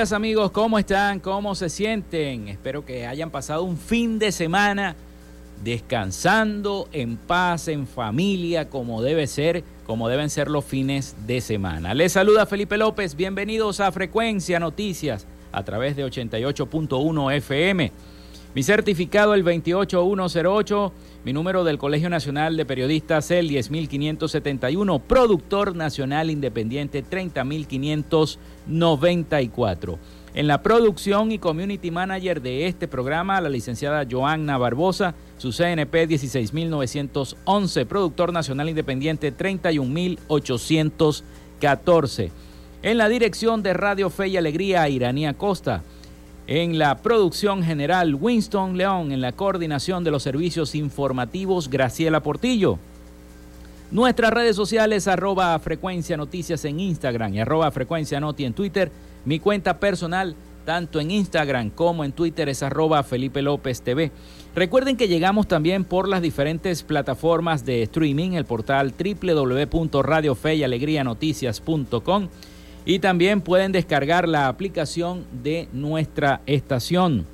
Amigos, ¿cómo están? ¿Cómo se sienten? Espero que hayan pasado un fin de semana descansando en paz, en familia, como debe ser, como deben ser los fines de semana. Les saluda Felipe López, bienvenidos a Frecuencia Noticias a través de 88.1 FM. Mi certificado el 28108 mi número del Colegio Nacional de Periodistas, el 10571. Productor Nacional Independiente, 30594. En la producción y community manager de este programa, la licenciada Joanna Barbosa, su CNP 16911, productor nacional independiente 31814. En la dirección de Radio Fe y Alegría, Iranía Costa. En la producción general, Winston León. En la coordinación de los servicios informativos, Graciela Portillo. Nuestras redes sociales, arroba frecuencia noticias en Instagram y arroba frecuencia noti en Twitter. Mi cuenta personal, tanto en Instagram como en Twitter, es arroba Felipe López TV. Recuerden que llegamos también por las diferentes plataformas de streaming, el portal www.radiofeyalegrianoticias.com y también pueden descargar la aplicación de nuestra estación.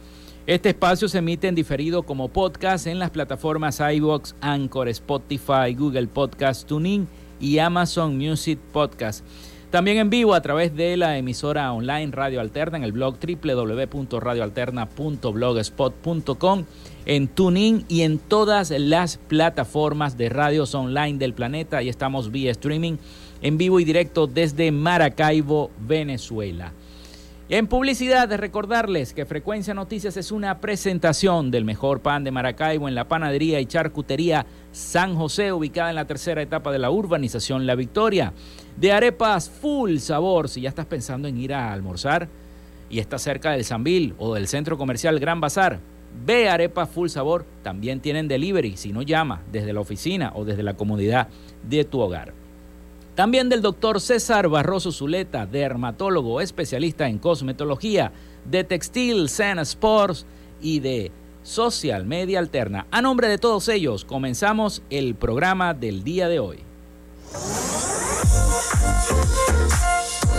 Este espacio se emite en diferido como podcast en las plataformas iVoox, Anchor, Spotify, Google Podcast, TuneIn y Amazon Music Podcast. También en vivo a través de la emisora online Radio Alterna en el blog www.radioalterna.blogspot.com, en TuneIn y en todas las plataformas de radios online del planeta. Ahí estamos vía streaming en vivo y directo desde Maracaibo, Venezuela. En publicidad, recordarles que Frecuencia Noticias es una presentación del mejor pan de Maracaibo en la panadería y charcutería San José, ubicada en la tercera etapa de la urbanización La Victoria. De arepas full sabor, si ya estás pensando en ir a almorzar y estás cerca del Sambil o del centro comercial Gran Bazar, ve arepas full sabor, también tienen delivery, si no llama desde la oficina o desde la comodidad de tu hogar. También del doctor César Barroso Zuleta, dermatólogo especialista en cosmetología, de textil, Zen Sports y de Social Media Alterna. A nombre de todos ellos, comenzamos el programa del día de hoy.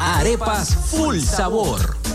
Arepas Full Sabor.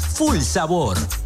full sabor.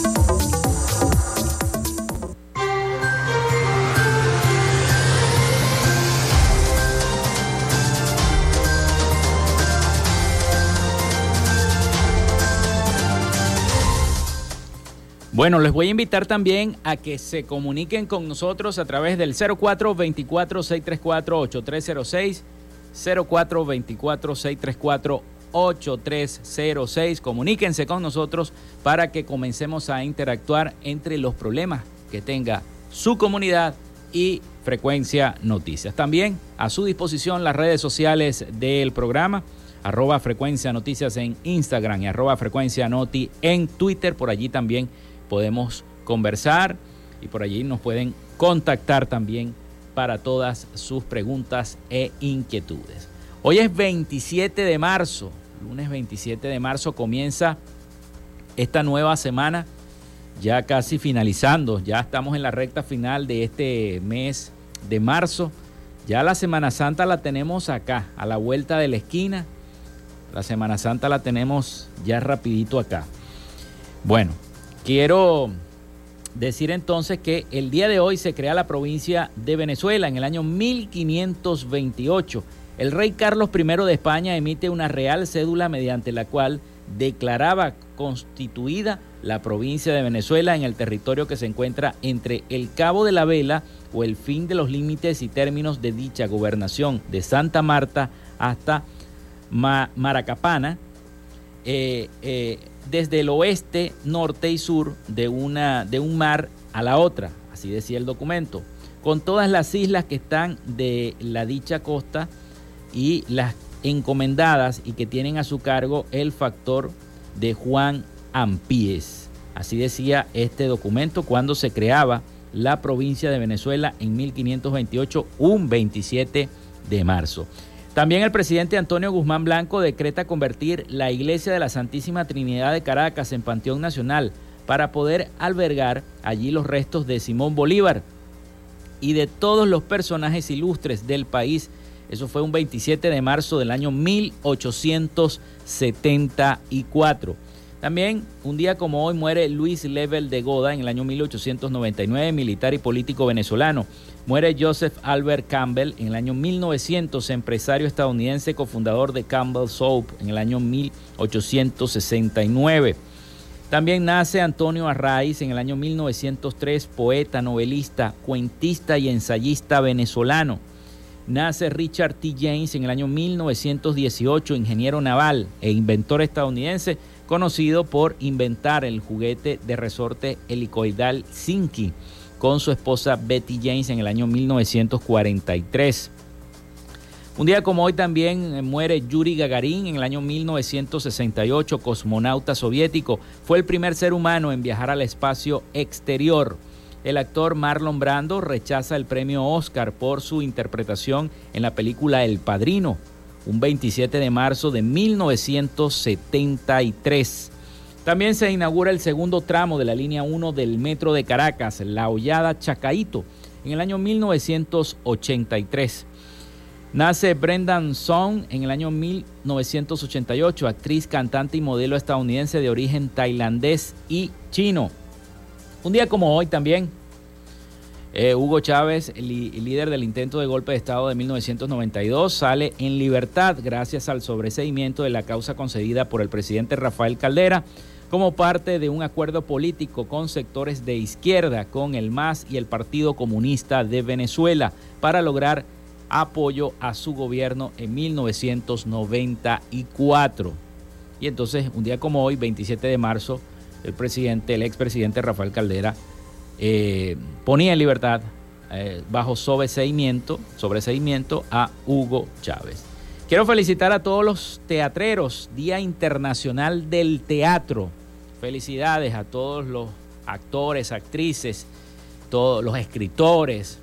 Bueno, les voy a invitar también a que se comuniquen con nosotros a través del 0424-634-8306, 0424-634-8306. Comuníquense con nosotros para que comencemos a interactuar entre los problemas que tenga su comunidad y Frecuencia Noticias. También a su disposición las redes sociales del programa arroba frecuencia noticias en Instagram y arroba frecuencia noti en Twitter. Por allí también podemos conversar y por allí nos pueden contactar también para todas sus preguntas e inquietudes. Hoy es 27 de marzo, lunes 27 de marzo comienza esta nueva semana, ya casi finalizando, ya estamos en la recta final de este mes de marzo. Ya la Semana Santa la tenemos acá, a la vuelta de la esquina. La Semana Santa la tenemos ya rapidito acá. Bueno, Quiero decir entonces que el día de hoy se crea la provincia de Venezuela en el año 1528. El rey Carlos I de España emite una real cédula mediante la cual declaraba constituida la provincia de Venezuela en el territorio que se encuentra entre el Cabo de la Vela o el fin de los límites y términos de dicha gobernación de Santa Marta hasta Maracapana, eh, eh, desde el oeste, norte y sur de, una, de un mar a la otra, así decía el documento, con todas las islas que están de la dicha costa y las encomendadas y que tienen a su cargo el factor de Juan Ampíes. Así decía este documento cuando se creaba la provincia de Venezuela en 1528, un 27 de marzo. También el presidente Antonio Guzmán Blanco decreta convertir la iglesia de la Santísima Trinidad de Caracas en Panteón Nacional para poder albergar allí los restos de Simón Bolívar y de todos los personajes ilustres del país. Eso fue un 27 de marzo del año 1874. También, un día como hoy, muere Luis Level de Goda en el año 1899, militar y político venezolano. Muere Joseph Albert Campbell en el año 1900, empresario estadounidense, cofundador de Campbell Soap en el año 1869. También nace Antonio Arraiz en el año 1903, poeta, novelista, cuentista y ensayista venezolano. nace Richard T. James en el año 1918, ingeniero naval e inventor estadounidense, conocido por inventar el juguete de resorte helicoidal Zinky con su esposa Betty James en el año 1943. Un día como hoy también eh, muere Yuri Gagarin en el año 1968, cosmonauta soviético. Fue el primer ser humano en viajar al espacio exterior. El actor Marlon Brando rechaza el premio Oscar por su interpretación en la película El Padrino, un 27 de marzo de 1973. También se inaugura el segundo tramo de la línea 1 del metro de Caracas, La Hollada Chacaito, en el año 1983. Nace Brendan Song en el año 1988, actriz, cantante y modelo estadounidense de origen tailandés y chino. Un día como hoy también, eh, Hugo Chávez, líder del intento de golpe de Estado de 1992, sale en libertad gracias al sobreseimiento de la causa concedida por el presidente Rafael Caldera como parte de un acuerdo político con sectores de izquierda, con el MAS y el Partido Comunista de Venezuela, para lograr apoyo a su gobierno en 1994. Y entonces, un día como hoy, 27 de marzo, el presidente, el expresidente Rafael Caldera, eh, ponía en libertad eh, bajo sobreseimiento, sobreseimiento a Hugo Chávez. Quiero felicitar a todos los teatreros, Día Internacional del Teatro. Felicidades a todos los actores, actrices, todos los escritores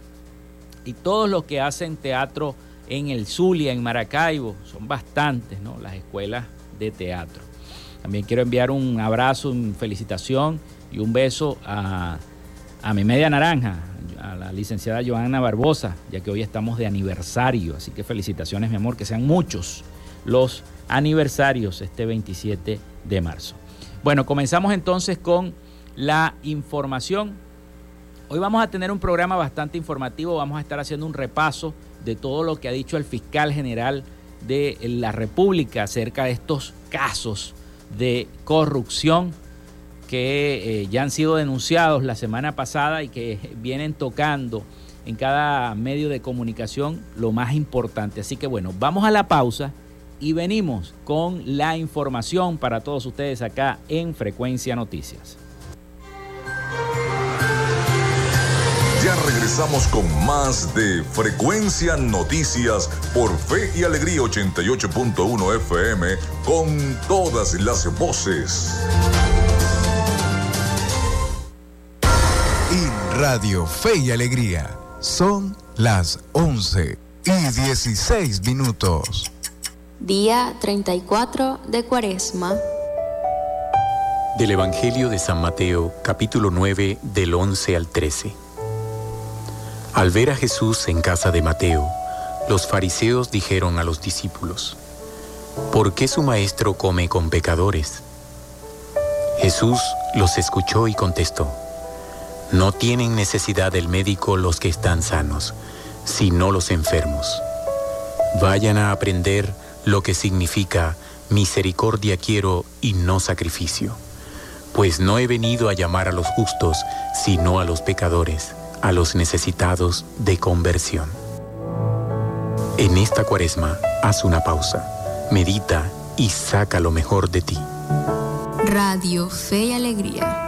y todos los que hacen teatro en el Zulia, en Maracaibo. Son bastantes, ¿no? Las escuelas de teatro. También quiero enviar un abrazo, una felicitación y un beso a, mi media naranja, a la licenciada Joana Barbosa, ya que hoy estamos de aniversario. Así que felicitaciones, mi amor, que sean muchos los aniversarios este 27 de marzo. Bueno, comenzamos entonces con la información. Hoy vamos a tener un programa bastante informativo, vamos a estar haciendo un repaso de todo lo que ha dicho el fiscal general de la República acerca de estos casos de corrupción que eh, ya han sido denunciados la semana pasada y que vienen tocando en cada medio de comunicación lo más importante. Así que bueno, vamos a la pausa y venimos con la información para todos ustedes acá en Frecuencia Noticias. Ya regresamos con más de Frecuencia Noticias por Fe y Alegría 88.1 FM con todas las voces. Y Radio Fe y Alegría son las 11 y 16 minutos. Día 34 de Cuaresma. Del Evangelio de San Mateo, capítulo 9, del 11 al 13. Al ver a Jesús en casa de Mateo, los fariseos dijeron a los discípulos, ¿por qué su maestro come con pecadores? Jesús los escuchó y contestó, no tienen necesidad del médico los que están sanos, sino los enfermos. Vayan a aprender lo que significa misericordia quiero y no sacrificio, pues no he venido a llamar a los justos, sino a los pecadores a los necesitados de conversión. En esta cuaresma, haz una pausa, medita y saca lo mejor de ti. Radio Fe y Alegría.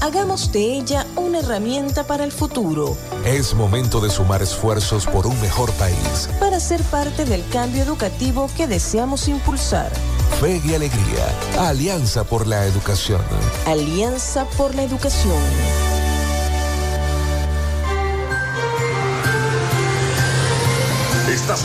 hagamos de ella una herramienta para el futuro. Es momento de sumar esfuerzos por un mejor país. Para ser parte del cambio educativo que deseamos impulsar. Fe y Alegría, Alianza por la Educación. Alianza por la Educación.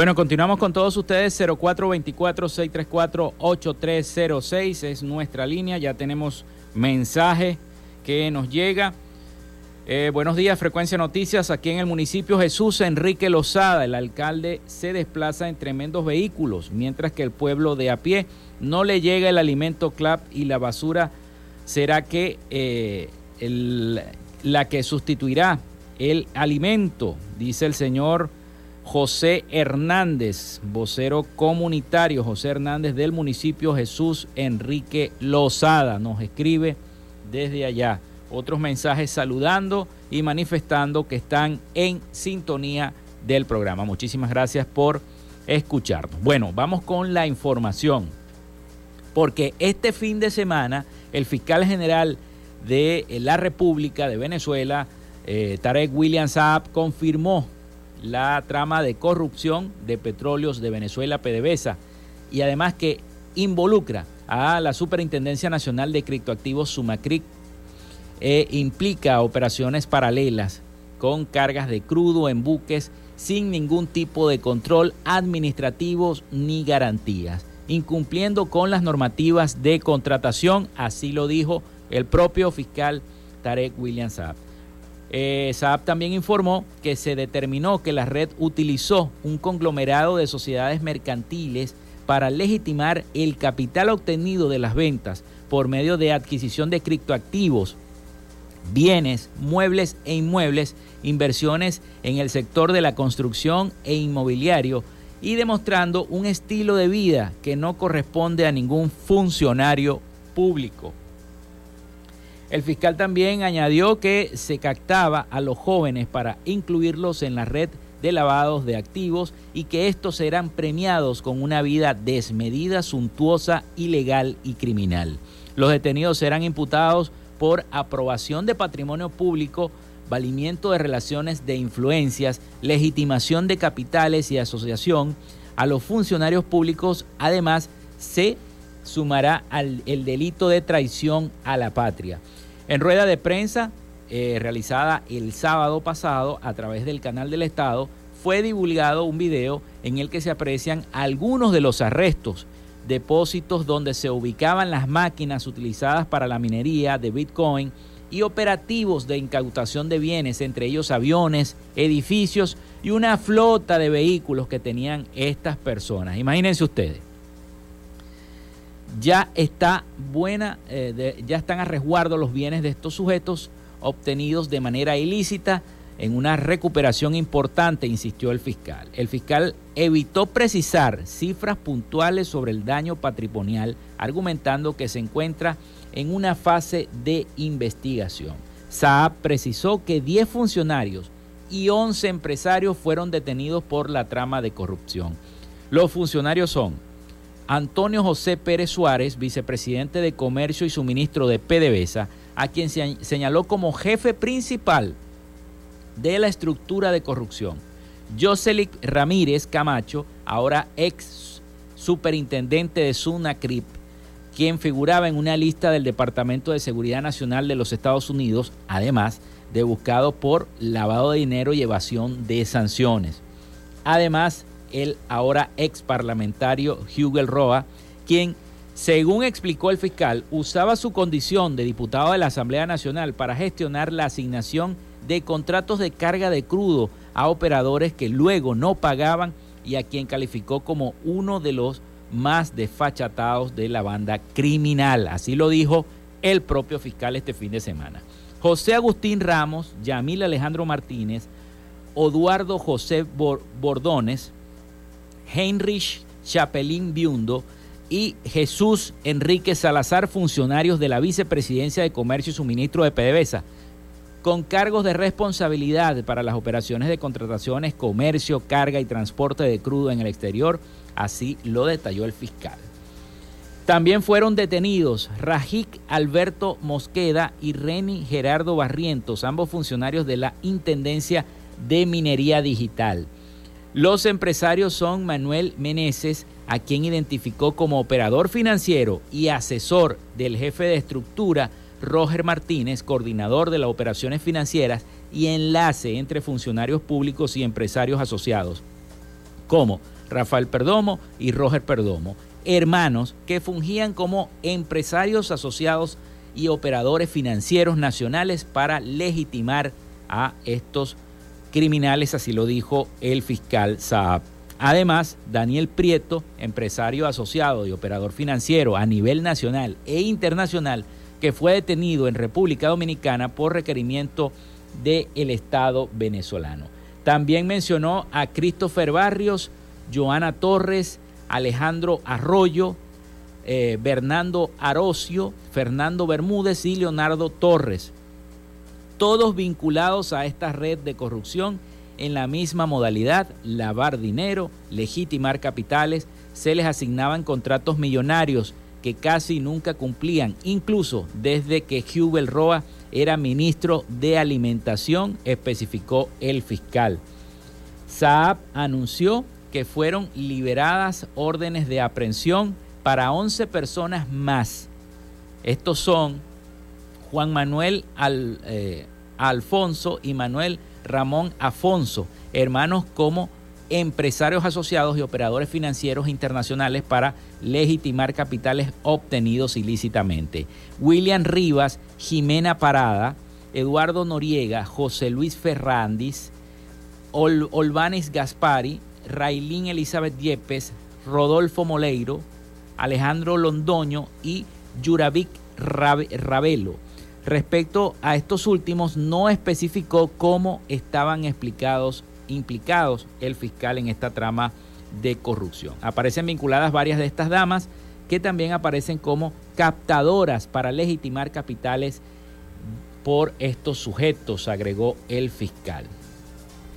Bueno, continuamos con todos ustedes. 0424-634-8306 es nuestra línea. Ya tenemos mensaje que nos llega. Eh, buenos días, Frecuencia Noticias. Aquí en el municipio Jesús Enrique Lozada, el alcalde se desplaza en tremendos vehículos, mientras que el pueblo de a pie no le llega el alimento CLAP y la basura será que eh, la que sustituirá el alimento, dice el señor José Hernández, vocero comunitario José Hernández del municipio Jesús Enrique Lozada, nos escribe desde allá. Otros mensajes saludando y manifestando que están en sintonía del programa. Muchísimas gracias por escucharnos. Bueno, vamos con la información. Porque este fin de semana el fiscal general de la República de Venezuela, eh, Tarek William Saab, confirmó la trama de corrupción de petróleos de Venezuela, PDVSA, y además que involucra a la Superintendencia Nacional de Criptoactivos, Sumacric, e implica operaciones paralelas con cargas de crudo en buques sin ningún tipo de control administrativos ni garantías, incumpliendo con las normativas de contratación, así lo dijo el propio fiscal Tarek William Saab. Eh, Saab también informó que se determinó que la red utilizó un conglomerado de sociedades mercantiles para legitimar el capital obtenido de las ventas por medio de adquisición de criptoactivos, bienes, muebles e inmuebles, inversiones en el sector de la construcción e inmobiliario y demostrando un estilo de vida que no corresponde a ningún funcionario público. El fiscal también añadió que se captaba a los jóvenes para incluirlos en la red de lavados de activos y que estos serán premiados con una vida desmedida, suntuosa, ilegal y criminal. Los detenidos serán imputados por aprobación de patrimonio público, valimiento de relaciones de influencias, legitimación de capitales y asociación. A los funcionarios públicos, además, se sumará al, el delito de traición a la patria. En rueda de prensa eh, realizada el sábado pasado a través del canal del Estado, fue divulgado un video en el que se aprecian algunos de los arrestos, depósitos donde se ubicaban las máquinas utilizadas para la minería de Bitcoin y operativos de incautación de bienes, entre ellos aviones, edificios y una flota de vehículos que tenían estas personas. Imagínense ustedes ya está buena, eh, ya están a resguardo los bienes de estos sujetos obtenidos de manera ilícita en una recuperación importante, insistió el fiscal. El fiscal evitó precisar cifras puntuales sobre el daño patrimonial, argumentando que se encuentra en una fase de investigación. Saab precisó que 10 funcionarios y 11 empresarios fueron detenidos por la trama de corrupción. Los funcionarios son Antonio José Pérez Suárez, vicepresidente de Comercio y suministro de PDVSA, a quien se señaló como jefe principal de la estructura de corrupción. Joselic Ramírez Camacho, ahora ex superintendente de SUNACRIP, quien figuraba en una lista del Departamento de Seguridad Nacional de los Estados Unidos, además de buscado por lavado de dinero y evasión de sanciones. Además, el ahora ex parlamentario Hugel Roa, quien, según explicó el fiscal, usaba su condición de diputado de la Asamblea Nacional para gestionar la asignación de contratos de carga de crudo a operadores que luego no pagaban y a quien calificó como uno de los más desfachatados de la banda criminal. Así lo dijo el propio fiscal este fin de semana. José Agustín Ramos, Yamil Alejandro Martínez, Eduardo José Bordones, Heinrich Chapelín Biundo y Jesús Enrique Salazar, funcionarios de la Vicepresidencia de Comercio y Suministro de PDVSA, con cargos de responsabilidad para las operaciones de contrataciones, comercio, carga y transporte de crudo en el exterior, así lo detalló el fiscal. También fueron detenidos Rajik Alberto Mosqueda y Reni Gerardo Barrientos, ambos funcionarios de la Intendencia de Minería Digital. Los empresarios son Manuel Meneses, a quien identificó como operador financiero y asesor del jefe de estructura, Roger Martínez, coordinador de las operaciones financieras y enlace entre funcionarios públicos y empresarios asociados. como Rafael Perdomo y Roger Perdomo, hermanos que fungían como empresarios asociados y operadores financieros nacionales para legitimar a estos criminales, así lo dijo el fiscal Saab. Además, Daniel Prieto, empresario asociado y operador financiero a nivel nacional e internacional, que fue detenido en República Dominicana por requerimiento del Estado venezolano. También mencionó a Christopher Barrios, Joana Torres, Alejandro Arroyo, eh, Bernardo Arocio, Fernando Bermúdez y Leonardo Torres, todos vinculados a esta red de corrupción en la misma modalidad, lavar dinero, legitimar capitales, se les asignaban contratos millonarios que casi nunca cumplían, incluso desde que Hubel Roa era ministro de Alimentación, especificó el fiscal. Saab anunció que fueron liberadas órdenes de aprehensión para 11 personas más. Estos son Juan Manuel eh, Alfonso y Manuel Ramón Afonso, hermanos como empresarios asociados y operadores financieros internacionales para legitimar capitales obtenidos ilícitamente. William Rivas, Jimena Parada, Eduardo Noriega, José Luis Ferrandis, Olvanes Gaspari, Railín Elizabeth Diepes, Rodolfo Moleiro, Alejandro Londoño y Yuravic Ravelo. Respecto a estos últimos, no especificó cómo estaban explicados, implicados el fiscal en esta trama de corrupción. Aparecen vinculadas varias de estas damas que también aparecen como captadoras para legitimar capitales por estos sujetos, agregó el fiscal.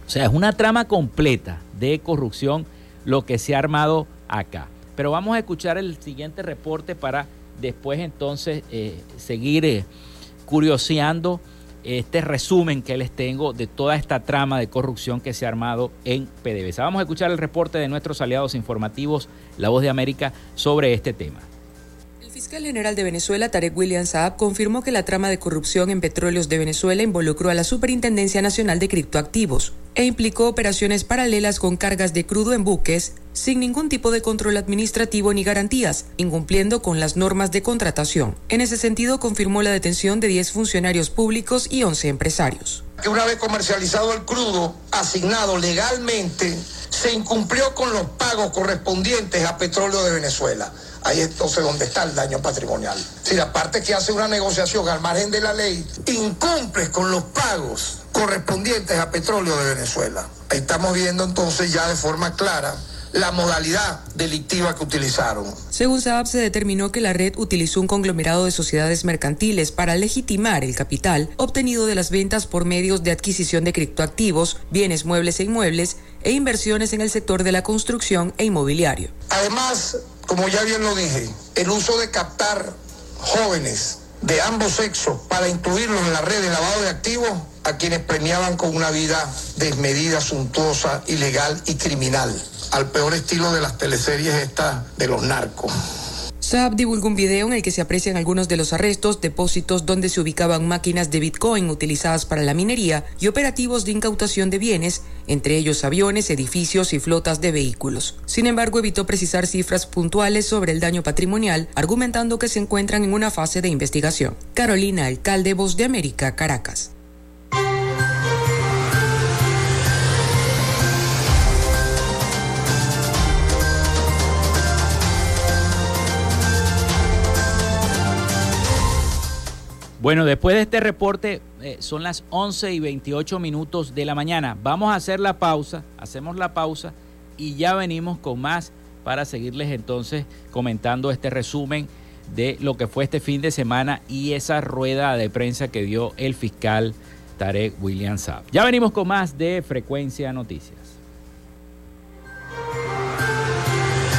O sea, es una trama completa de corrupción lo que se ha armado acá. Pero vamos a escuchar el siguiente reporte para después entonces eh, seguir eh, curioseando este resumen que les tengo de toda esta trama de corrupción que se ha armado en PDVSA. Vamos a escuchar el reporte de nuestros aliados informativos, La Voz de América, sobre este tema. Fiscal general de Venezuela, Tarek William Saab, confirmó que la trama de corrupción en petróleos de Venezuela involucró a la Superintendencia Nacional de Criptoactivos e implicó operaciones paralelas con cargas de crudo en buques sin ningún tipo de control administrativo ni garantías, incumpliendo con las normas de contratación. En ese sentido, confirmó la detención de 10 funcionarios públicos y 11 empresarios. Que una vez comercializado el crudo asignado legalmente, se incumplió con los pagos correspondientes a petróleo de Venezuela Ahí entonces donde está el daño patrimonial. Si la parte que hace una negociación al margen de la ley incumple con los pagos correspondientes a petróleo de Venezuela. Ahí estamos viendo entonces ya de forma clara la modalidad delictiva que utilizaron. Según Saab, se determinó que la red utilizó un conglomerado de sociedades mercantiles para legitimar el capital obtenido de las ventas por medios de adquisición de criptoactivos, bienes muebles e inmuebles e inversiones en el sector de la construcción e inmobiliario. Además, como ya bien lo dije, el uso de captar jóvenes de ambos sexos para incluirlos en la red de lavado de activos a quienes premiaban con una vida desmedida, suntuosa, ilegal y criminal, al peor estilo de las teleseries estas de los narcos. Saab divulgó un video en el que se aprecian algunos de los arrestos, depósitos donde se ubicaban máquinas de Bitcoin utilizadas para la minería y operativos de incautación de bienes, entre ellos aviones, edificios y flotas de vehículos. Sin embargo, evitó precisar cifras puntuales sobre el daño patrimonial, argumentando que se encuentran en una fase de investigación. Carolina Alcalde, Voz de América, Caracas. Bueno, después de este reporte, eh, son las 11 y 28 minutos de la mañana. Vamos a hacer la pausa, hacemos la pausa y ya venimos con más para seguirles entonces comentando este resumen de lo que fue este fin de semana y esa rueda de prensa que dio el fiscal Tarek William Saab. Ya venimos con más de Frecuencia Noticias.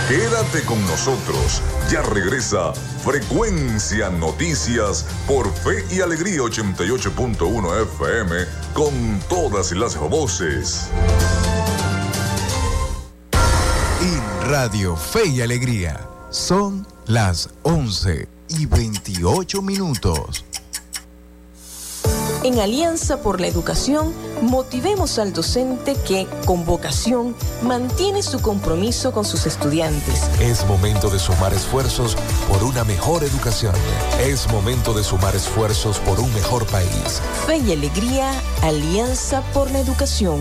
Quédate con nosotros. Ya regresa Frecuencia Noticias por Fe y Alegría 88.1 FM con todas las voces. En Radio Fe y Alegría son las 11 y 28 minutos. En Alianza por la Educación, motivemos al docente que, con vocación, mantiene su compromiso con sus estudiantes. Es momento de sumar esfuerzos por una mejor educación. Es momento de sumar esfuerzos por un mejor país. Fe y alegría, Alianza por la Educación.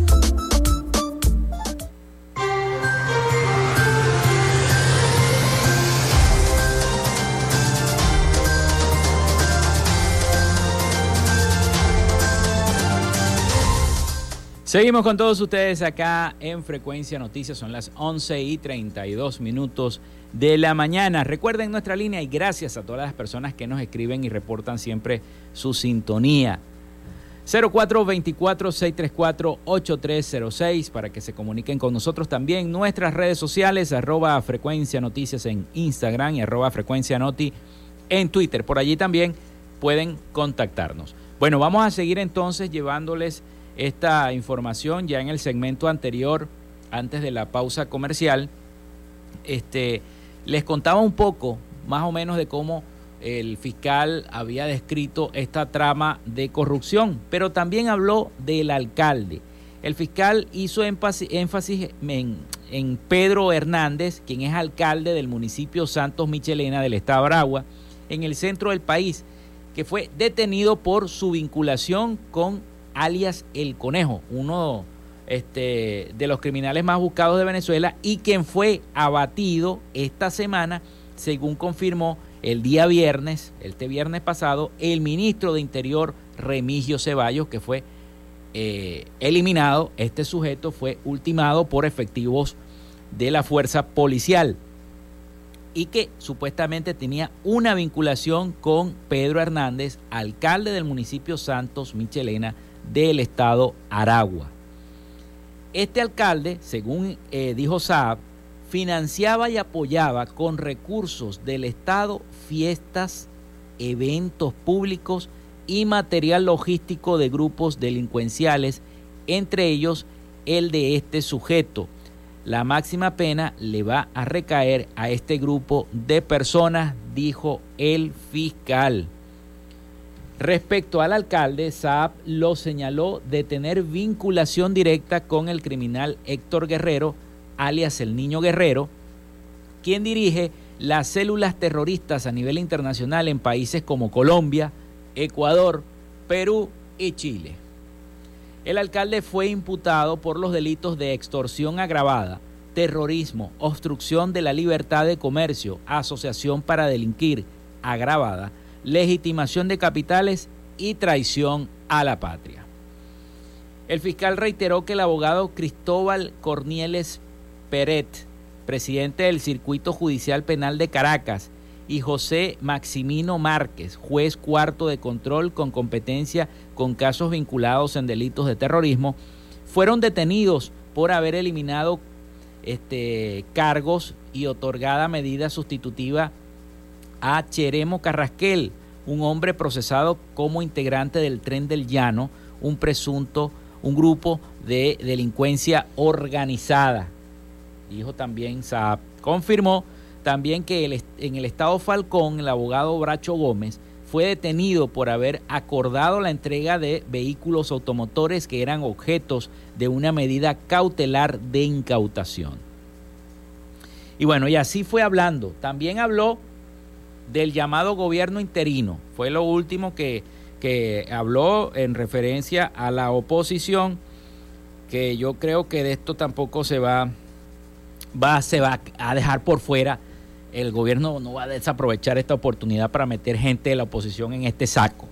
Seguimos con todos ustedes acá en Frecuencia Noticias. Son las 11 y 32 minutos de la mañana. Recuerden nuestra línea y gracias a todas las personas que nos escriben y reportan siempre su sintonía. 0424-634-8306 para que se comuniquen con nosotros también. Nuestras redes sociales, arroba Frecuencia Noticias en Instagram y arroba Frecuencia Noti en Twitter. Por allí también pueden contactarnos. Bueno, vamos a seguir entonces llevándoles esta información ya en el segmento anterior, antes de la pausa comercial. Este, les contaba un poco más o menos de cómo el fiscal había descrito esta trama de corrupción, pero también habló del alcalde. El fiscal hizo énfasis, en, en, Pedro Hernández, quien es alcalde del municipio Santos Michelena del estado de Aragua, en el centro del país, que fue detenido por su vinculación con alias El Conejo, uno este, de los criminales más buscados de Venezuela y quien fue abatido esta semana, según confirmó el día viernes, este viernes pasado, el ministro de Interior, Remigio Ceballos, que fue eh, eliminado, este sujeto fue ultimado por efectivos de la fuerza policial y que supuestamente tenía una vinculación con Pedro Hernández, alcalde del municipio Santos Michelena del estado Aragua. Este alcalde, según eh, dijo Saab, financiaba y apoyaba con recursos del Estado fiestas, eventos públicos y material logístico de grupos delincuenciales, entre ellos el de este sujeto. La máxima pena le va a recaer a este grupo de personas, dijo el fiscal. Respecto al alcalde, Saab lo señaló de tener vinculación directa con el criminal Héctor Guerrero, alias el Niño Guerrero, quien dirige las células terroristas a nivel internacional en países como Colombia, Ecuador, Perú y Chile. El alcalde fue imputado por los delitos de extorsión agravada, terrorismo, obstrucción de la libertad de comercio, asociación para delinquir agravada, legitimación de capitales y traición a la patria. El fiscal reiteró que el abogado Cristóbal Cornieles Peret, presidente del Circuito Judicial Penal de Caracas, y José Maximino Márquez, juez cuarto de control con competencia con casos vinculados en delitos de terrorismo, fueron detenidos por haber eliminado este, cargos y otorgada medida sustitutiva a Cheremo Carrasquel, un hombre procesado como integrante del Tren del Llano, un presunto, un grupo de delincuencia organizada. Dijo también Saab. Confirmó también que en el estado Falcón, el abogado Bracho Gómez fue detenido por haber acordado la entrega de vehículos automotores que eran objetos de una medida cautelar de incautación. Y bueno, y así fue hablando. También habló del llamado gobierno interino. Fue lo último que, que habló en referencia a la oposición, que yo creo que de esto tampoco se va, va, se va a dejar por fuera el gobierno no va a desaprovechar esta oportunidad para meter gente de la oposición en este saco.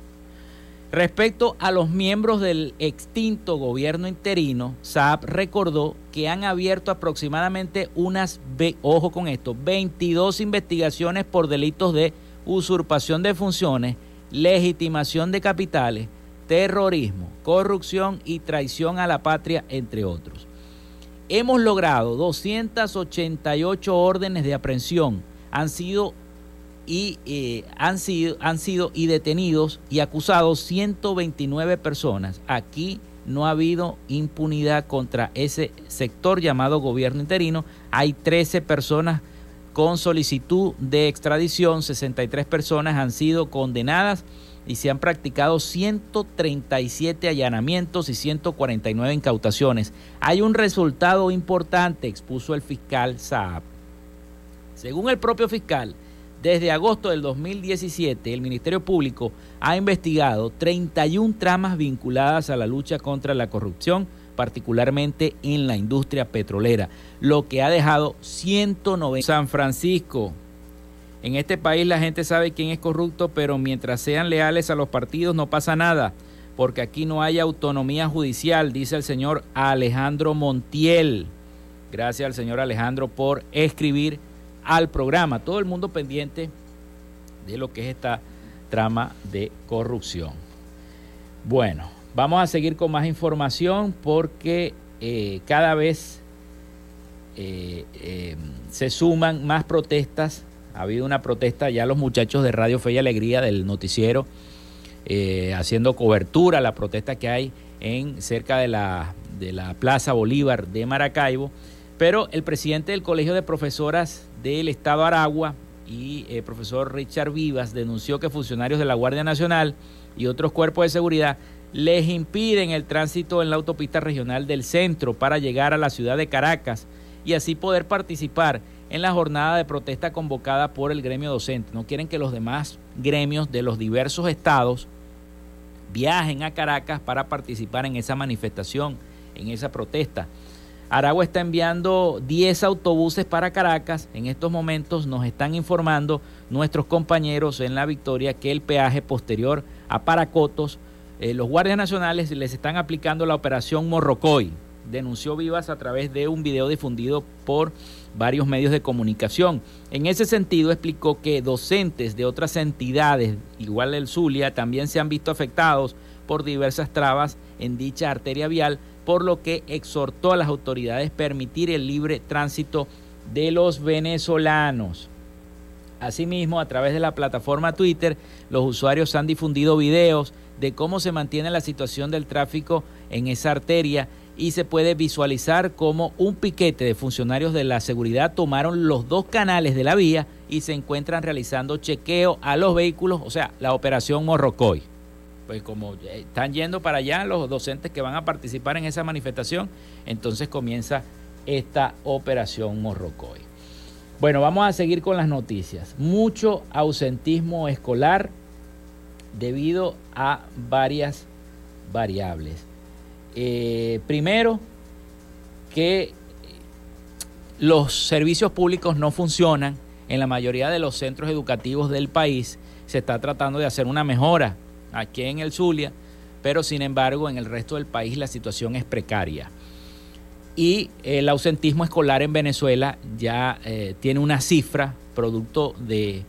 Respecto a los miembros del extinto gobierno interino, Saab recordó que han abierto aproximadamente unas, ojo con esto, 22 investigaciones por delitos de usurpación de funciones, legitimación de capitales, terrorismo, corrupción y traición a la patria, entre otros. Hemos logrado 288 órdenes de aprehensión han sido y eh, han, sido, han sido y detenidos y acusados 129 personas. Aquí no ha habido impunidad contra ese sector llamado gobierno interino. Hay 13 personas con solicitud de extradición, 63 personas han sido condenadas y se han practicado 137 allanamientos y 149 incautaciones. Hay un resultado importante, expuso el fiscal Saab. Según el propio fiscal, desde agosto del 2017, el Ministerio Público ha investigado 31 tramas vinculadas a la lucha contra la corrupción, particularmente en la industria petrolera, lo que ha dejado 190. San Francisco. En este país la gente sabe quién es corrupto, pero mientras sean leales a los partidos no pasa nada, porque aquí no hay autonomía judicial, dice el señor Alejandro Montiel. Gracias al señor Alejandro por escribir al programa. Todo el mundo pendiente de lo que es esta trama de corrupción. Bueno, vamos a seguir con más información porque eh, cada vez eh, eh, se suman más protestas. Ha habido una protesta ya los muchachos de Radio Fe y Alegría del noticiero haciendo cobertura a la protesta que hay en cerca de la, de la Plaza Bolívar de Maracaibo. Pero el presidente del Colegio de Profesoras del Estado Aragua y el eh, profesor Richard Vivas denunció que funcionarios de la Guardia Nacional y otros cuerpos de seguridad les impiden el tránsito en la autopista regional del centro para llegar a la ciudad de Caracas y así poder participar en la jornada de protesta convocada por el gremio docente. No quieren que los demás gremios de los diversos estados viajen a Caracas para participar en esa manifestación, en esa protesta. Aragua está enviando 10 autobuses para Caracas. En estos momentos nos están informando nuestros compañeros en La Victoria que el peaje posterior a Paracotos, eh, los guardias nacionales les están aplicando la operación Morrocoy. Denunció Vivas a través de un video difundido por varios medios de comunicación. En ese sentido explicó que docentes de otras entidades, igual el Zulia, también se han visto afectados por diversas trabas en dicha arteria vial por lo que exhortó a las autoridades permitir el libre tránsito de los venezolanos. Asimismo, a través de la plataforma Twitter, los usuarios han difundido videos de cómo se mantiene la situación del tráfico en esa arteria y se puede visualizar cómo un piquete de funcionarios de la seguridad tomaron los dos canales de la vía y se encuentran realizando chequeo a los vehículos, o sea, la operación Morrocoy pues como están yendo para allá los docentes que van a participar en esa manifestación, entonces comienza esta operación Morrocoy. Bueno, vamos a seguir con las noticias. Mucho ausentismo escolar debido a varias variables. Eh, primero, que los servicios públicos no funcionan en la mayoría de los centros educativos del país. Se está tratando de hacer una mejora aquí en el Zulia, pero sin embargo en el resto del país la situación es precaria. Y el ausentismo escolar en Venezuela ya eh, tiene una cifra producto de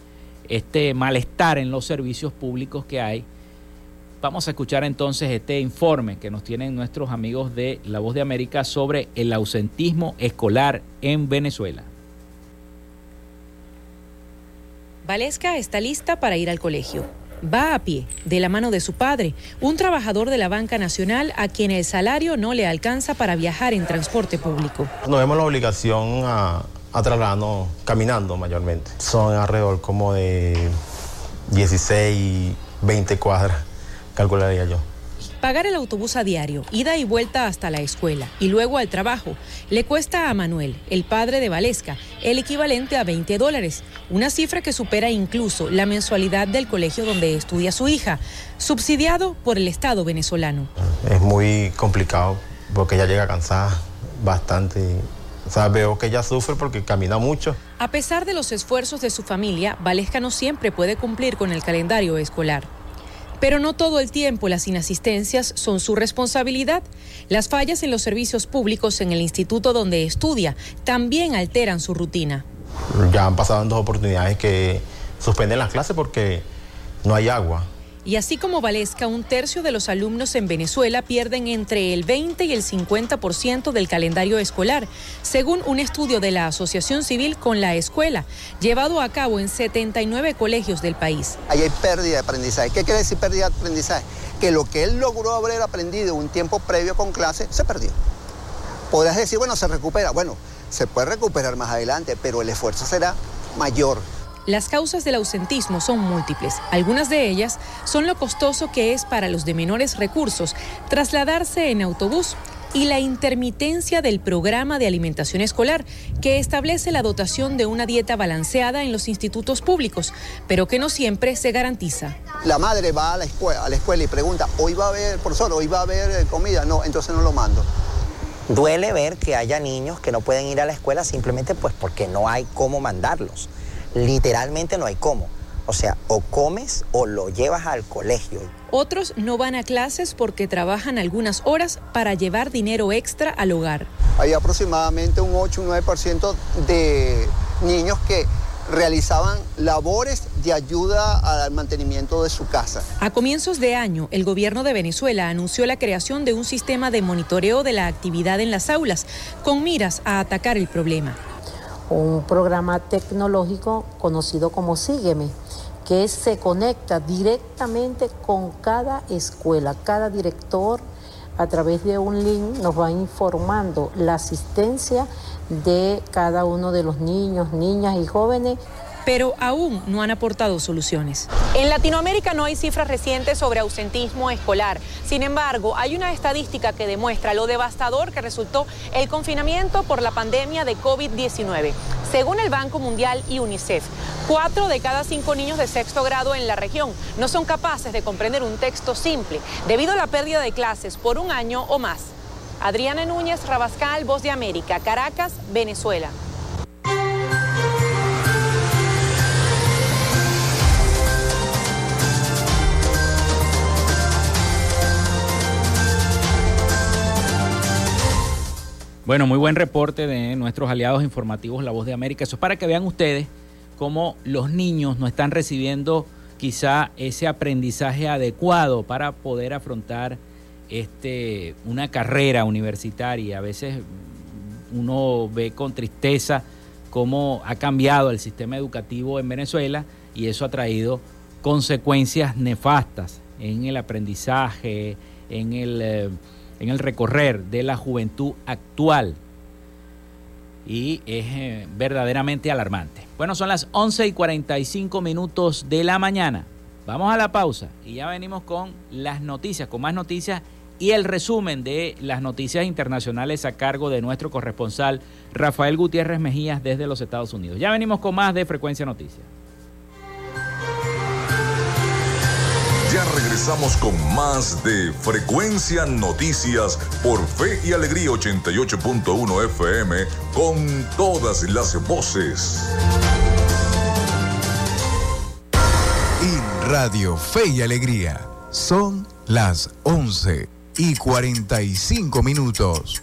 este malestar en los servicios públicos que hay. Vamos a escuchar entonces este informe que nos tienen nuestros amigos de La Voz de América sobre el ausentismo escolar en Venezuela. Valesca está lista para ir al colegio va a pie, de la mano de su padre, un trabajador de la banca nacional a quien el salario no le alcanza para viajar en transporte público. Nos vemos la obligación a, a trasladarnos caminando mayormente. Son alrededor como de 16, 20 cuadras, calcularía yo. Pagar el autobús a diario, ida y vuelta hasta la escuela y luego al trabajo, le cuesta a Manuel, el padre de Valesca, el equivalente a 20 dólares, una cifra que supera incluso la mensualidad del colegio donde estudia su hija, subsidiado por el Estado venezolano. Es muy complicado porque ella llega cansada bastante. O sea, veo que ella sufre porque camina mucho. A pesar de los esfuerzos de su familia, Valesca no siempre puede cumplir con el calendario escolar. Pero no todo el tiempo las inasistencias son su responsabilidad. Las fallas en los servicios públicos en el instituto donde estudia también alteran su rutina. Ya han pasado en dos oportunidades que suspenden las clases porque no hay agua. Y así como Valesca, un tercio de los alumnos en Venezuela pierden entre el 20 y el 50% del calendario escolar, según un estudio de la Asociación Civil con la Escuela, llevado a cabo en 79 colegios del país. Ahí hay pérdida de aprendizaje. ¿Qué quiere decir pérdida de aprendizaje? Que lo que él logró haber aprendido un tiempo previo con clase se perdió. Podrías decir, bueno, se recupera. Bueno, se puede recuperar más adelante, pero el esfuerzo será mayor. Las causas del ausentismo son múltiples. Algunas de ellas son lo costoso que es para los de menores recursos trasladarse en autobús y la intermitencia del programa de alimentación escolar, que establece la dotación de una dieta balanceada en los institutos públicos, pero que no siempre se garantiza. La madre va a la escuela, a la escuela y pregunta, ¿hoy va a haber, profesor, hoy va a haber eh, comida? No, entonces no lo mando. Duele ver que haya niños que no pueden ir a la escuela simplemente pues porque no hay cómo mandarlos literalmente no hay cómo. O sea, o comes o lo llevas al colegio. Otros no van a clases porque trabajan algunas horas para llevar dinero extra al hogar. Hay aproximadamente un 8 o 9% de niños que realizaban labores de ayuda al mantenimiento de su casa. A comienzos de año, el gobierno de Venezuela anunció la creación de un sistema de monitoreo de la actividad en las aulas, con miras a atacar el problema un programa tecnológico conocido como Sígueme, que se conecta directamente con cada escuela, cada director a través de un link nos va informando la asistencia de cada uno de los niños, niñas y jóvenes pero aún no han aportado soluciones. En Latinoamérica no hay cifras recientes sobre ausentismo escolar. Sin embargo, hay una estadística que demuestra lo devastador que resultó el confinamiento por la pandemia de COVID-19. Según el Banco Mundial y UNICEF, cuatro de cada cinco niños de sexto grado en la región no son capaces de comprender un texto simple debido a la pérdida de clases por un año o más. Adriana Núñez Rabascal, Voz de América, Caracas, Venezuela. Bueno, muy buen reporte de nuestros aliados informativos La Voz de América. Eso es para que vean ustedes cómo los niños no están recibiendo quizá ese aprendizaje adecuado para poder afrontar este, una carrera universitaria. A veces uno ve con tristeza cómo ha cambiado el sistema educativo en Venezuela y eso ha traído consecuencias nefastas en el aprendizaje, en el... En el recorrer de la juventud actual. Y es eh, verdaderamente alarmante. Bueno, son las 11 y 45 minutos de la mañana. Vamos a la pausa y ya venimos con las noticias, con más noticias y el resumen de las noticias internacionales a cargo de nuestro corresponsal Rafael Gutiérrez Mejías desde los Estados Unidos. Ya venimos con más de Frecuencia Noticias. Regresamos con más de Frecuencia Noticias por Fe y Alegría 88.1 FM con todas las voces. Y Radio Fe y Alegría son las 11 y 45 minutos.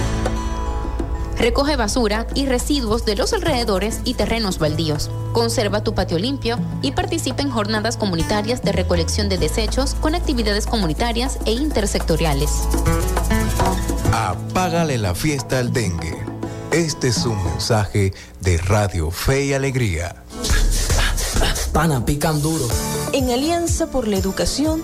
Recoge basura y residuos de los alrededores y terrenos baldíos. Conserva tu patio limpio y participa en jornadas comunitarias de recolección de desechos con actividades comunitarias e intersectoriales. Apágale la fiesta al dengue. Este es un mensaje de Radio Fe y Alegría. Pana, pican duro. En Alianza por la Educación,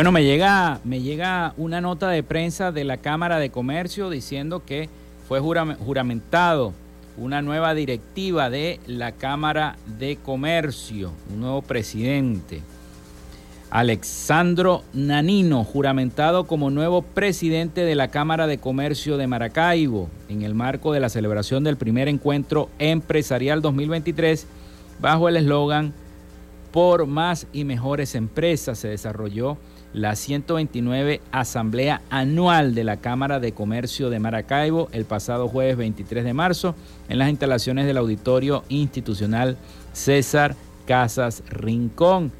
Bueno, me llega, me llega una nota de prensa de la Cámara de Comercio diciendo que fue juramentado una nueva directiva de la Cámara de Comercio, un nuevo presidente. Alexandro Nanino, juramentado como nuevo presidente de la Cámara de Comercio de Maracaibo, en el marco de la celebración del primer encuentro empresarial 2023, bajo el eslogan Por más y mejores empresas, se desarrolló la 129 Asamblea Anual de la Cámara de Comercio de Maracaibo el pasado jueves 23 de marzo en las instalaciones del Auditorio Institucional César Casas Rincón.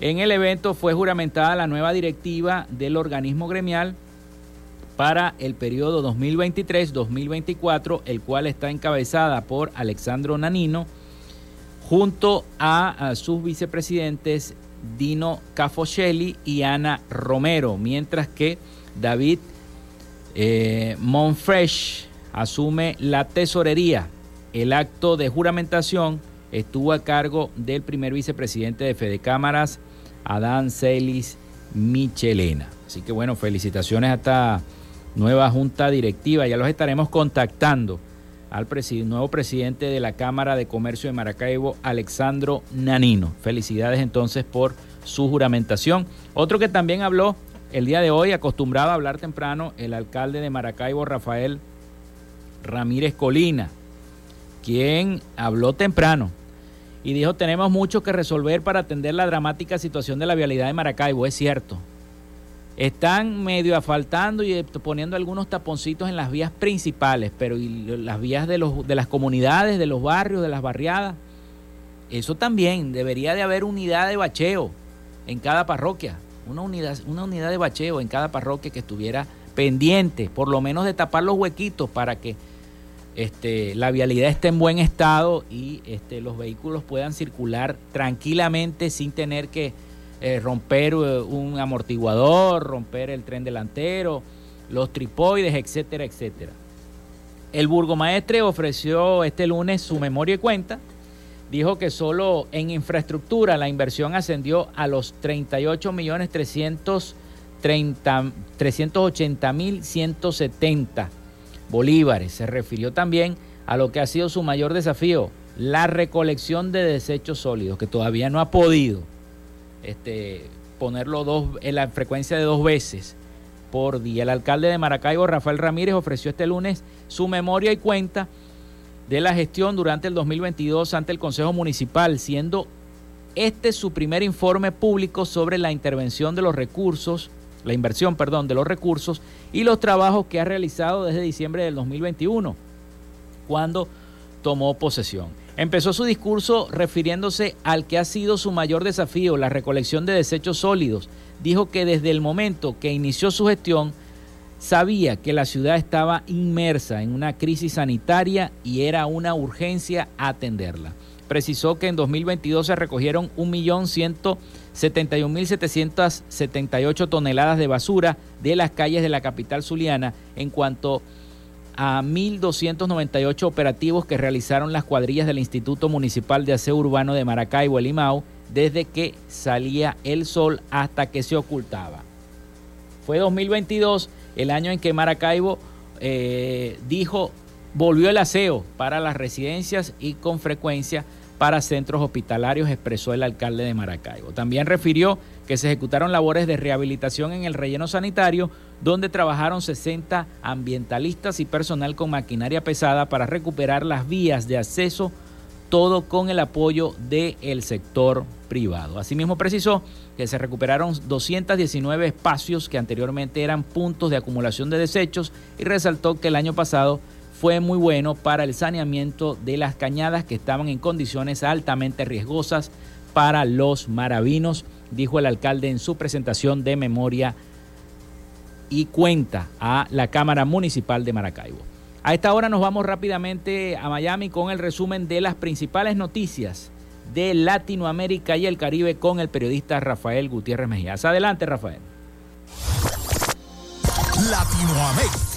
En el evento fue juramentada la nueva directiva del organismo gremial para el periodo 2023-2024, el cual está encabezada por Alexandro Nanino, junto a, sus vicepresidentes Dino Cafoscelli y Ana Romero, mientras que David eh, Monfresh asume la tesorería. El acto de juramentación estuvo a cargo del primer vicepresidente de Fede Cámaras, Adán Celis Michelena. Así que bueno, felicitaciones a esta nueva junta directiva. Ya los estaremos contactando al nuevo presidente de la Cámara de Comercio de Maracaibo, Alexandro Nanino. Felicidades entonces por su juramentación. Otro que también habló el día de hoy, acostumbrado a hablar temprano, el alcalde de Maracaibo, Rafael Ramírez Colina, quien habló temprano y dijo, tenemos mucho que resolver para atender la dramática situación de la vialidad de Maracaibo. Es cierto, están medio asfaltando y poniendo algunos taponcitos en las vías principales, pero las vías de, los, de las comunidades, de los barrios, de las barriadas, eso también debería de haber unidad de bacheo en cada parroquia, una unidad, una unidad de bacheo en cada parroquia que estuviera pendiente, por lo menos de tapar los huequitos para que este, la vialidad esté en buen estado y este, los vehículos puedan circular tranquilamente sin tener que eh, romper eh, un amortiguador, romper el tren delantero, los tripoides, etcétera, etcétera. El burgomaestre ofreció este lunes su memoria y cuenta. Dijo que solo en infraestructura la inversión ascendió a los 38 millones 380 mil 170 bolívares. Se refirió también a lo que ha sido su mayor desafío, la recolección de desechos sólidos, que todavía no ha podido este, ponerlo dos, en la frecuencia de dos veces por día. El alcalde de Maracaibo, Rafael Ramírez, ofreció este lunes su memoria y cuenta de la gestión durante el 2022 ante el Consejo Municipal, siendo este su primer informe público sobre la intervención de los recursos, la inversión, perdón, de los recursos y los trabajos que ha realizado desde diciembre del 2021, cuando tomó posesión. Empezó su discurso refiriéndose al que ha sido su mayor desafío, la recolección de desechos sólidos. Dijo que desde el momento que inició su gestión, sabía que la ciudad estaba inmersa en una crisis sanitaria y era una urgencia atenderla. Precisó que en 2022 se recogieron 1.171.778 toneladas de basura de las calles de la capital zuliana en cuanto a 1.298 operativos que realizaron las cuadrillas del Instituto Municipal de Aseo Urbano de Maracaibo, el IMAU, desde que salía el sol hasta que se ocultaba. Fue 2022 el año en que Maracaibo eh, dijo volvió el aseo para las residencias y con frecuencia para centros hospitalarios, expresó el alcalde de Maracaibo. También refirió que se ejecutaron labores de rehabilitación en el relleno sanitario, donde trabajaron 60 ambientalistas y personal con maquinaria pesada para recuperar las vías de acceso, todo con el apoyo del sector privado. Asimismo precisó que se recuperaron 219 espacios que anteriormente eran puntos de acumulación de desechos y resaltó que el año pasado fue muy bueno para el saneamiento de las cañadas que estaban en condiciones altamente riesgosas para los maravinos, dijo el alcalde en su presentación de memoria y cuenta a la Cámara Municipal de Maracaibo. A esta hora nos vamos rápidamente a Miami con el resumen de las principales noticias de Latinoamérica y el Caribe con el periodista Rafael Gutiérrez Mejías. Adelante, Rafael. Latinoamérica.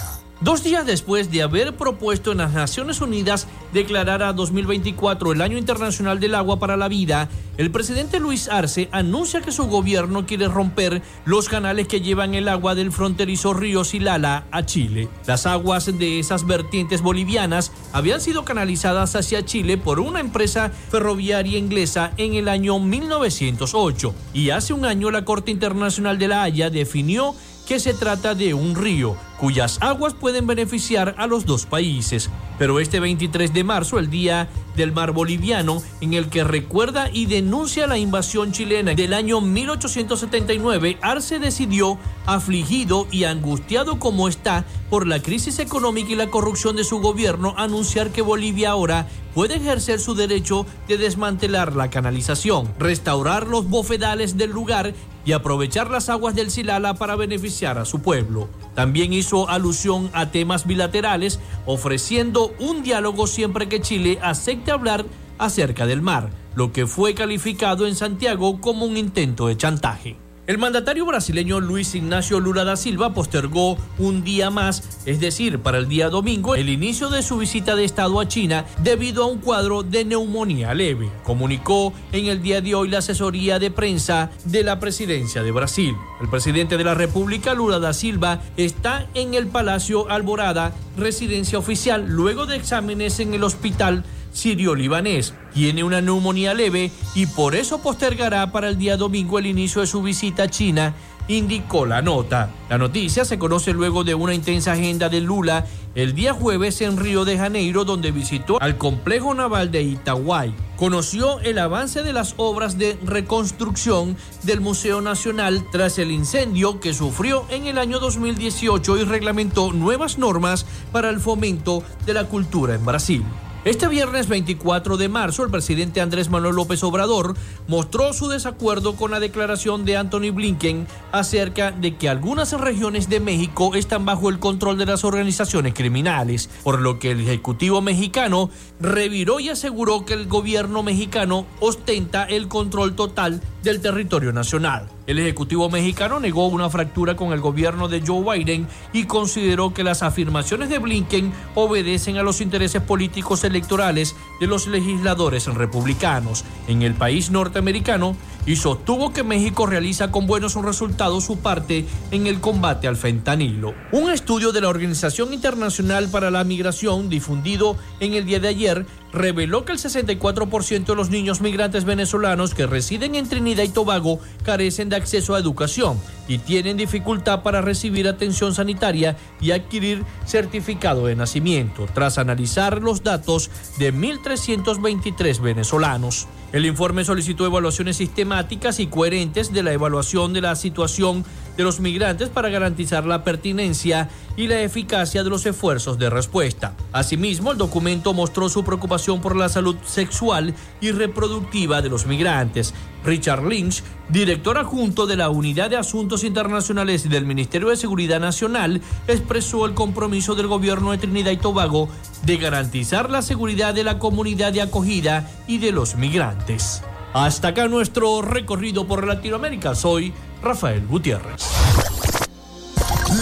Dos días después de haber propuesto en las Naciones Unidas declarar a 2024 el Año Internacional del Agua para la Vida, el presidente Luis Arce anuncia que su gobierno quiere romper los canales que llevan el agua del fronterizo río Silala a Chile. Las aguas de esas vertientes bolivianas habían sido canalizadas hacia Chile por una empresa ferroviaria inglesa en el año 1908 y hace un año la Corte Internacional de la Haya definió que se trata de un río cuyas aguas pueden beneficiar a los dos países. Pero este 23 de marzo, el Día del Mar Boliviano, en el que recuerda y denuncia la invasión chilena del año 1879, Arce decidió, afligido y angustiado como está por la crisis económica y la corrupción de su gobierno, anunciar que Bolivia ahora puede ejercer su derecho de desmantelar la canalización, restaurar los bofedales del lugar y aprovechar las aguas del Silala para beneficiar a su pueblo. También hizo alusión a temas bilaterales, ofreciendo un diálogo siempre que Chile acepte hablar acerca del mar, lo que fue calificado en Santiago como un intento de chantaje. El mandatario brasileño Luis Ignacio Lula da Silva postergó un día más, es decir, para el día domingo, el inicio de su visita de Estado a China debido a un cuadro de neumonía leve, comunicó en el día de hoy la asesoría de prensa de la presidencia de Brasil. El presidente de la República, Lula da Silva, está en el Palacio Alborada, residencia oficial, luego de exámenes en el hospital sirio-libanés. Tiene una neumonía leve y por eso postergará para el día domingo el inicio de su visita a China, indicó la nota. La noticia se conoce luego de una intensa agenda de Lula el día jueves en Río de Janeiro, donde visitó al complejo naval de Itaguay. Conoció el avance de las obras de reconstrucción del Museo Nacional tras el incendio que sufrió en el año 2018 y reglamentó nuevas normas para el fomento de la cultura en Brasil. Este viernes 24 de marzo, el presidente Andrés Manuel López Obrador mostró su desacuerdo con la declaración de Anthony Blinken acerca de que algunas regiones de México están bajo el control de las organizaciones criminales, por lo que el Ejecutivo mexicano reviró y aseguró que el gobierno mexicano ostenta el control total del territorio nacional. El Ejecutivo mexicano negó una fractura con el gobierno de Joe Biden y consideró que las afirmaciones de Blinken obedecen a los intereses políticos electorales de los legisladores republicanos en el país norteamericano y sostuvo que México realiza con buenos resultados su parte en el combate al fentanilo. Un estudio de la Organización Internacional para la Migración difundido en el día de ayer reveló que el 64% de los niños migrantes venezolanos que residen en Trinidad y Tobago carecen de acceso a educación y tienen dificultad para recibir atención sanitaria y adquirir certificado de nacimiento, tras analizar los datos de 1.323 venezolanos. El informe solicitó evaluaciones sistemáticas y coherentes de la evaluación de la situación de los migrantes para garantizar la pertinencia y la eficacia de los esfuerzos de respuesta. Asimismo, el documento mostró su preocupación por la salud sexual y reproductiva de los migrantes. Richard Lynch, director adjunto de la Unidad de Asuntos Internacionales del Ministerio de Seguridad Nacional, expresó el compromiso del gobierno de Trinidad y Tobago de garantizar la seguridad de la comunidad de acogida y de los migrantes. Hasta acá nuestro recorrido por Latinoamérica. Soy Rafael Gutiérrez.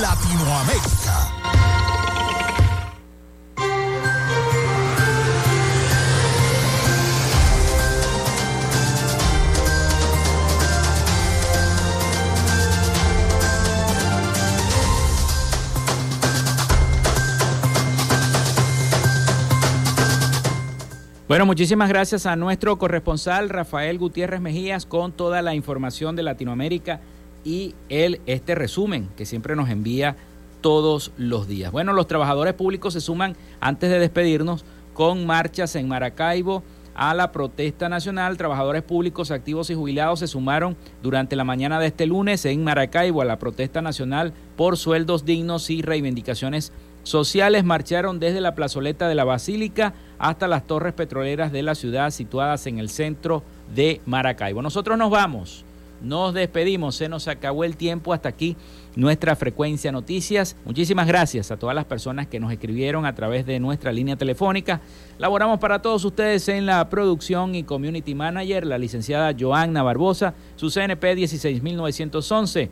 Latinoamérica. Bueno, muchísimas gracias a nuestro corresponsal Rafael Gutiérrez Mejías con toda la información de Latinoamérica y el, este resumen que siempre nos envía todos los días. Bueno, los trabajadores públicos se suman antes de despedirnos con marchas en Maracaibo a la protesta nacional. Trabajadores públicos activos y jubilados se sumaron durante la mañana de este lunes en Maracaibo a la protesta nacional por sueldos dignos y reivindicaciones sociales. Marcharon desde la plazoleta de la Basílica hasta las torres petroleras de la ciudad situadas en el centro de Maracaibo. Nosotros nos vamos, nos despedimos, se nos acabó el tiempo hasta aquí nuestra frecuencia noticias. Muchísimas gracias a todas las personas que nos escribieron a través de nuestra línea telefónica. Laboramos para todos ustedes en la producción y community manager, la licenciada Joanna Barbosa, su CNP 16911,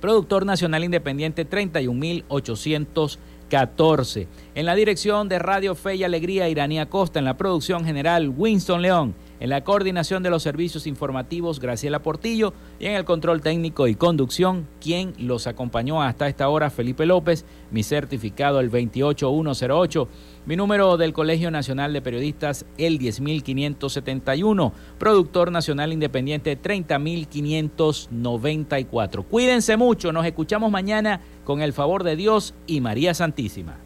productor nacional independiente 31800 14. En la dirección de Radio Fe y Alegría, Iranía Costa. En la producción general, Winston León. En la coordinación de los servicios informativos, Graciela Portillo. Y en el control técnico y conducción, quien los acompañó hasta esta hora, Felipe López. Mi certificado, el 28108. Mi número del Colegio Nacional de Periodistas, el 10571. Productor Nacional Independiente, 30594. Cuídense mucho. Nos escuchamos mañana con el favor de Dios y María Santísima.